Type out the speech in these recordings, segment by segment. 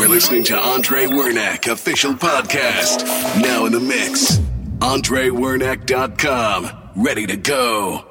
Are listening to Andre Wernack official podcast. Now in the mix. AndreWernack.com. Ready to go.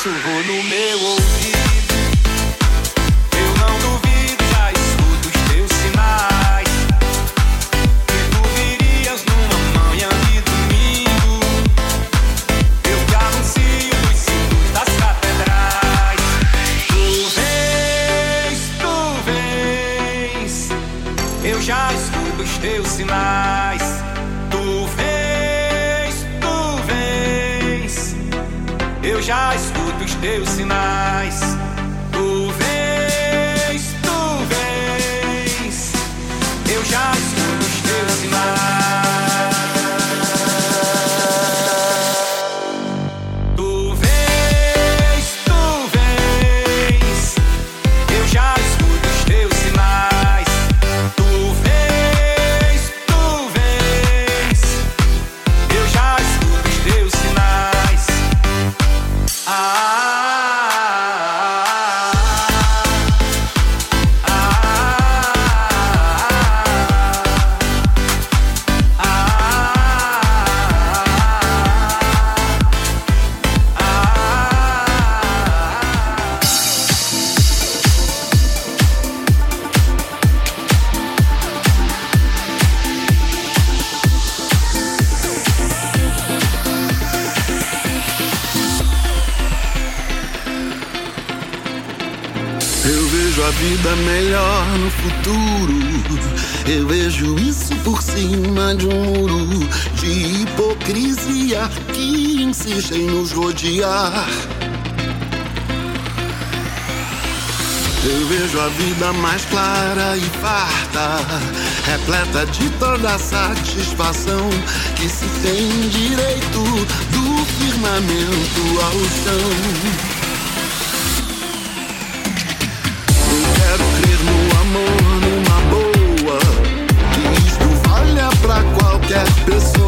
Sussurrou no vida melhor no futuro. Eu vejo isso por cima de um muro de hipocrisia que insiste em nos rodear. Eu vejo a vida mais clara e farta, repleta de toda a satisfação que se tem direito do firmamento ao chão. Pra qualquer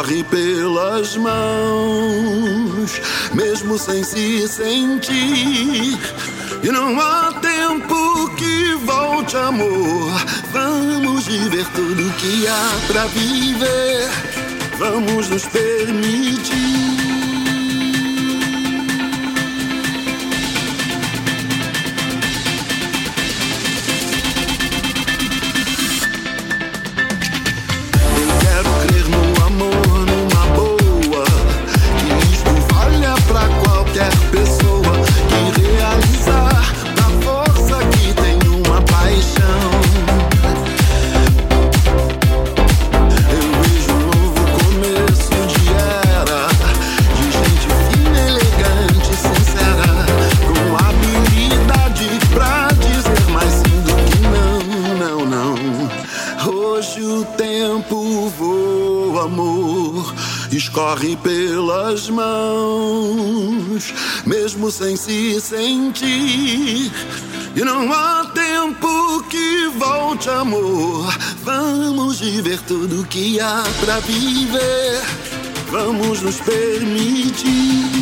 escorre pelas mãos, mesmo sem se sentir. E não há tempo que volte, amor. Vamos viver tudo que há pra viver. Vamos nos permitir. Escorre pelas mãos, mesmo sem se sentir. E não há tempo que volte, amor. Vamos viver tudo que há pra viver. Vamos nos permitir.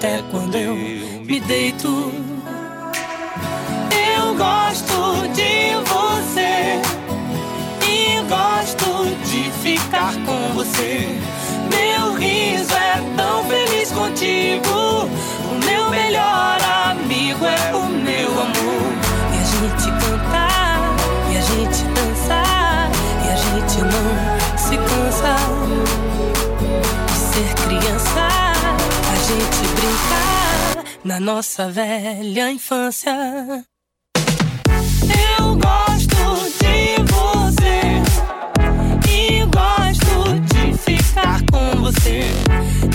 até quando eu me deito. Eu gosto de você e gosto de ficar com você. Meu riso é tão feliz contigo, o meu melhor. pensar na nossa velha infância. Eu gosto de você e gosto de ficar com você.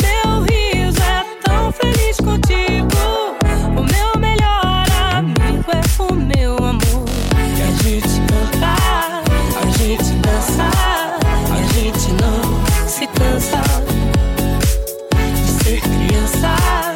Teu riso é tão feliz contigo. O meu melhor amigo é o meu amor. E a gente cantar, a gente dançar, a gente não se cansa de ser criança.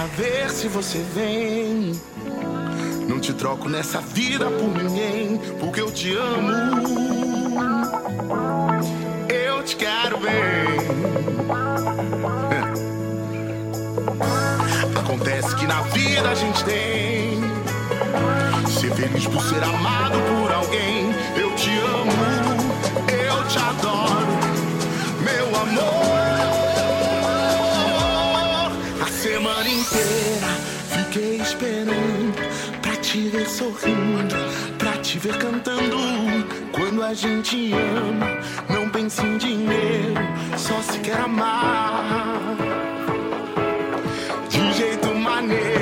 pra ver se você vem. Não te troco nessa vida por ninguém, porque eu te amo. Eu te quero bem. Acontece que na vida a gente tem ser feliz por ser amado por alguém. Eu te amo, eu te adoro. te ver sorrindo, pra te ver cantando. Quando a gente ama, não pensa em dinheiro, só se quer amar. De jeito maneiro.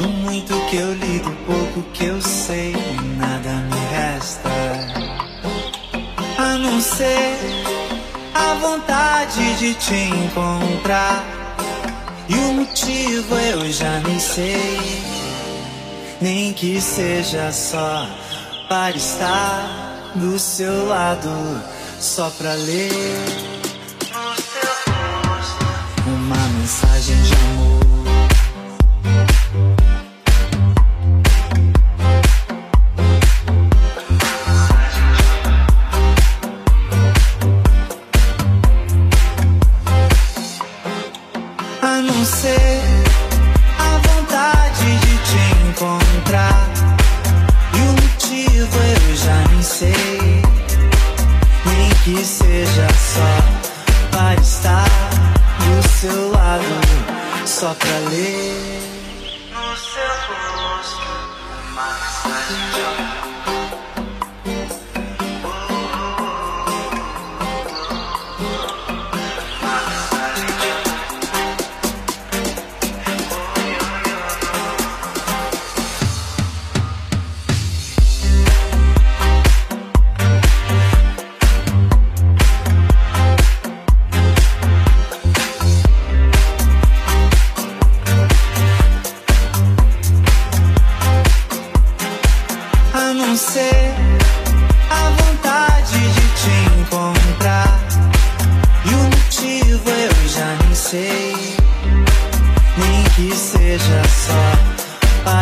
Do muito que eu li, do pouco que eu sei, nada me resta. A não ser a vontade de te encontrar. E o motivo eu já nem sei, nem que seja só para estar do seu lado, só pra ler. mensagem de amor.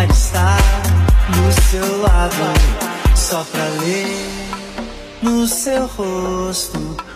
vontade de estar seu lado, só pra ler no seu rosto.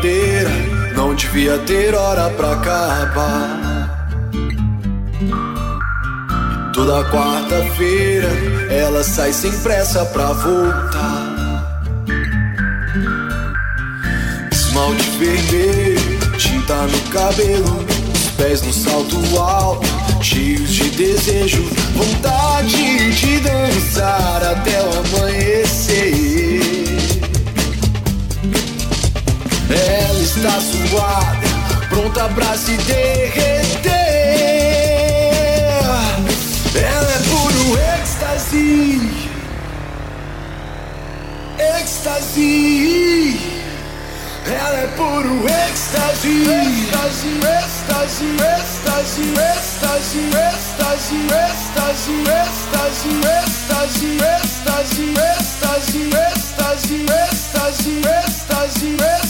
brincadeira, não devia ter hora pra acabar. Toda quarta-feira ela sai sem pressa pra voltar. Esmalte vermelho, tinta no cabelo, os pés no salto alto, cheios de desejo, vontade de dançar até o amanhecer. Ela está suada, pronta pra se derreter. Ela é puro êxtase. Êxtase. Ela é puro êxtase. Êxtase, êxtase, êxtase, êxtase, êxtase, êxtase, êxtase, êxtase, êxtase, êxtase, êxtase, êxtase, êxtase, êxtase.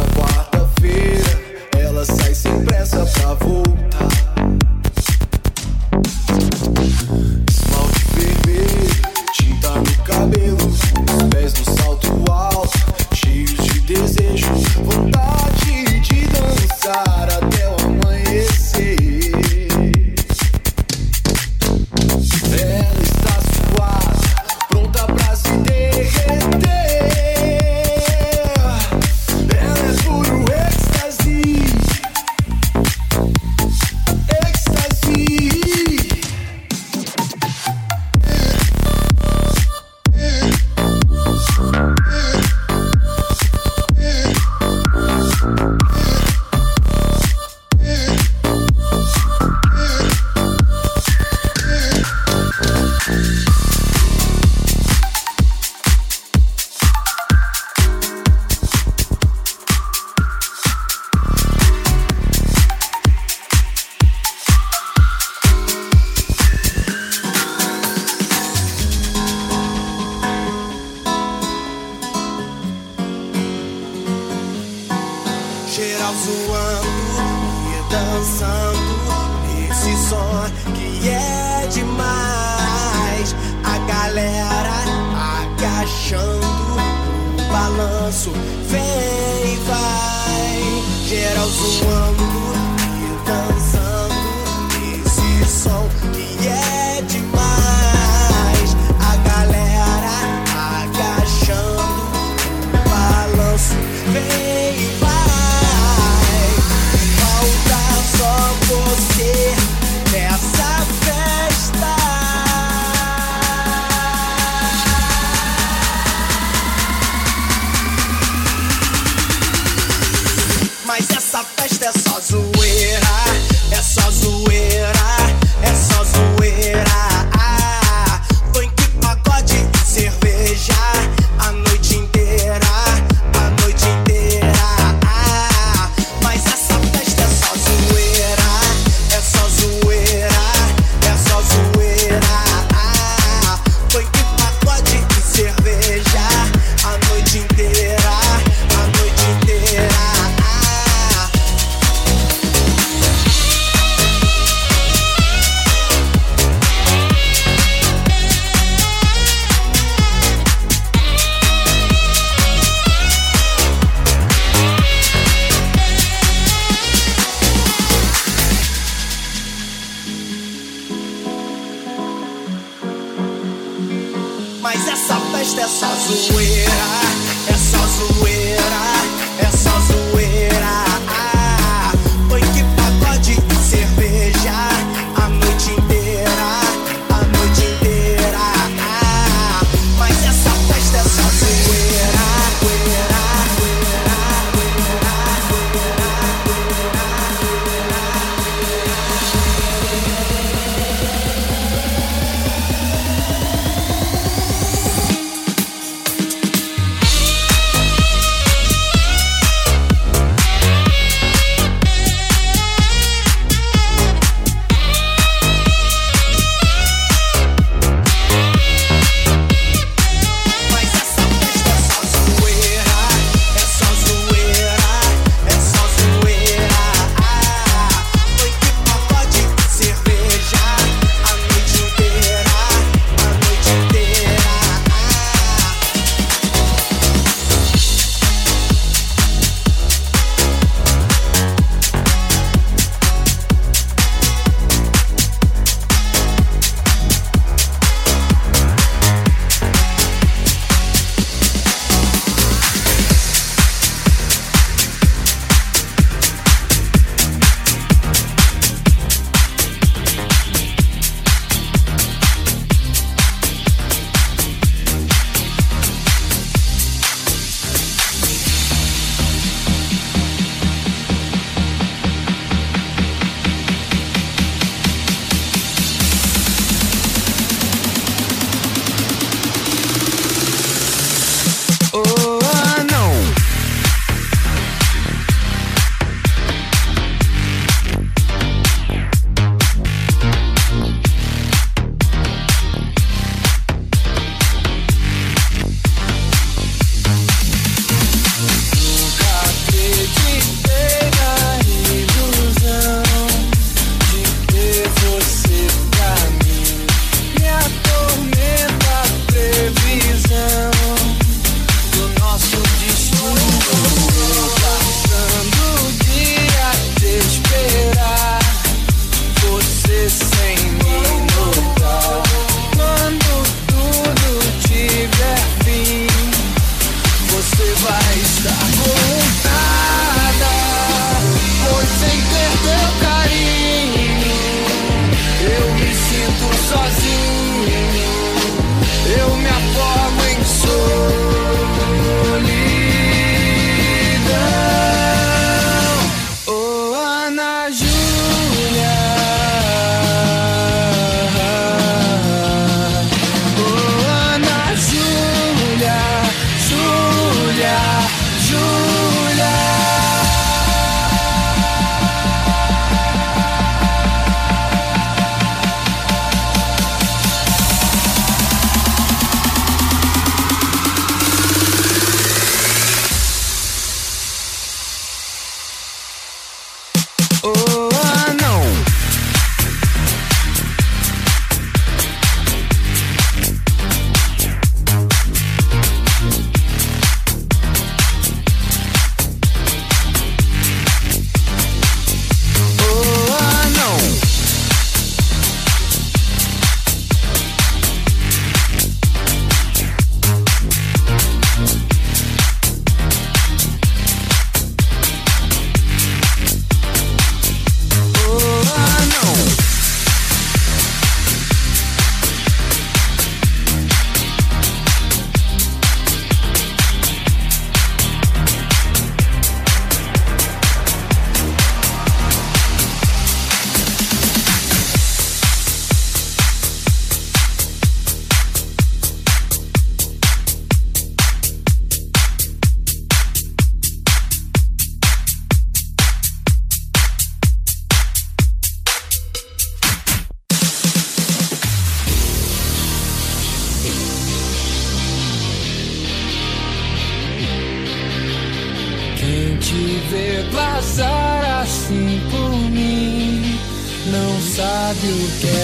sabe o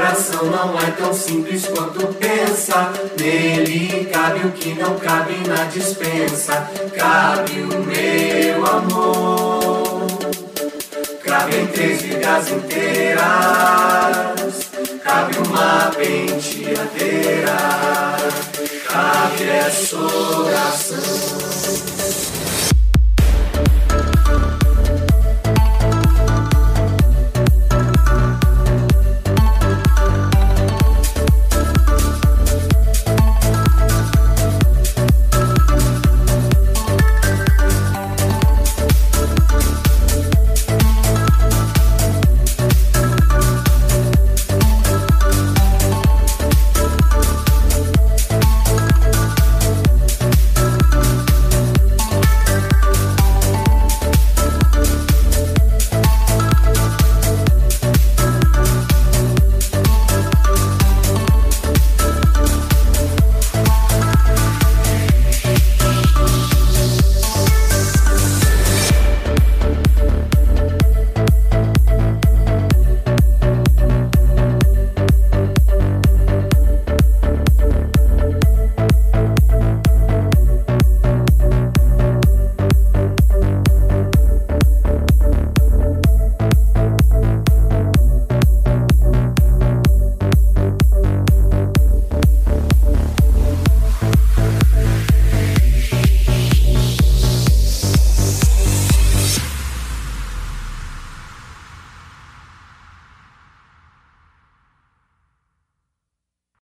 coração. Não é tão simples quanto pensa. Nele cabe o que não cabe na dispensa. Cabe o meu amor. Cabem três vidas inteiras, cabe uma penteadeira, cabe essa oração.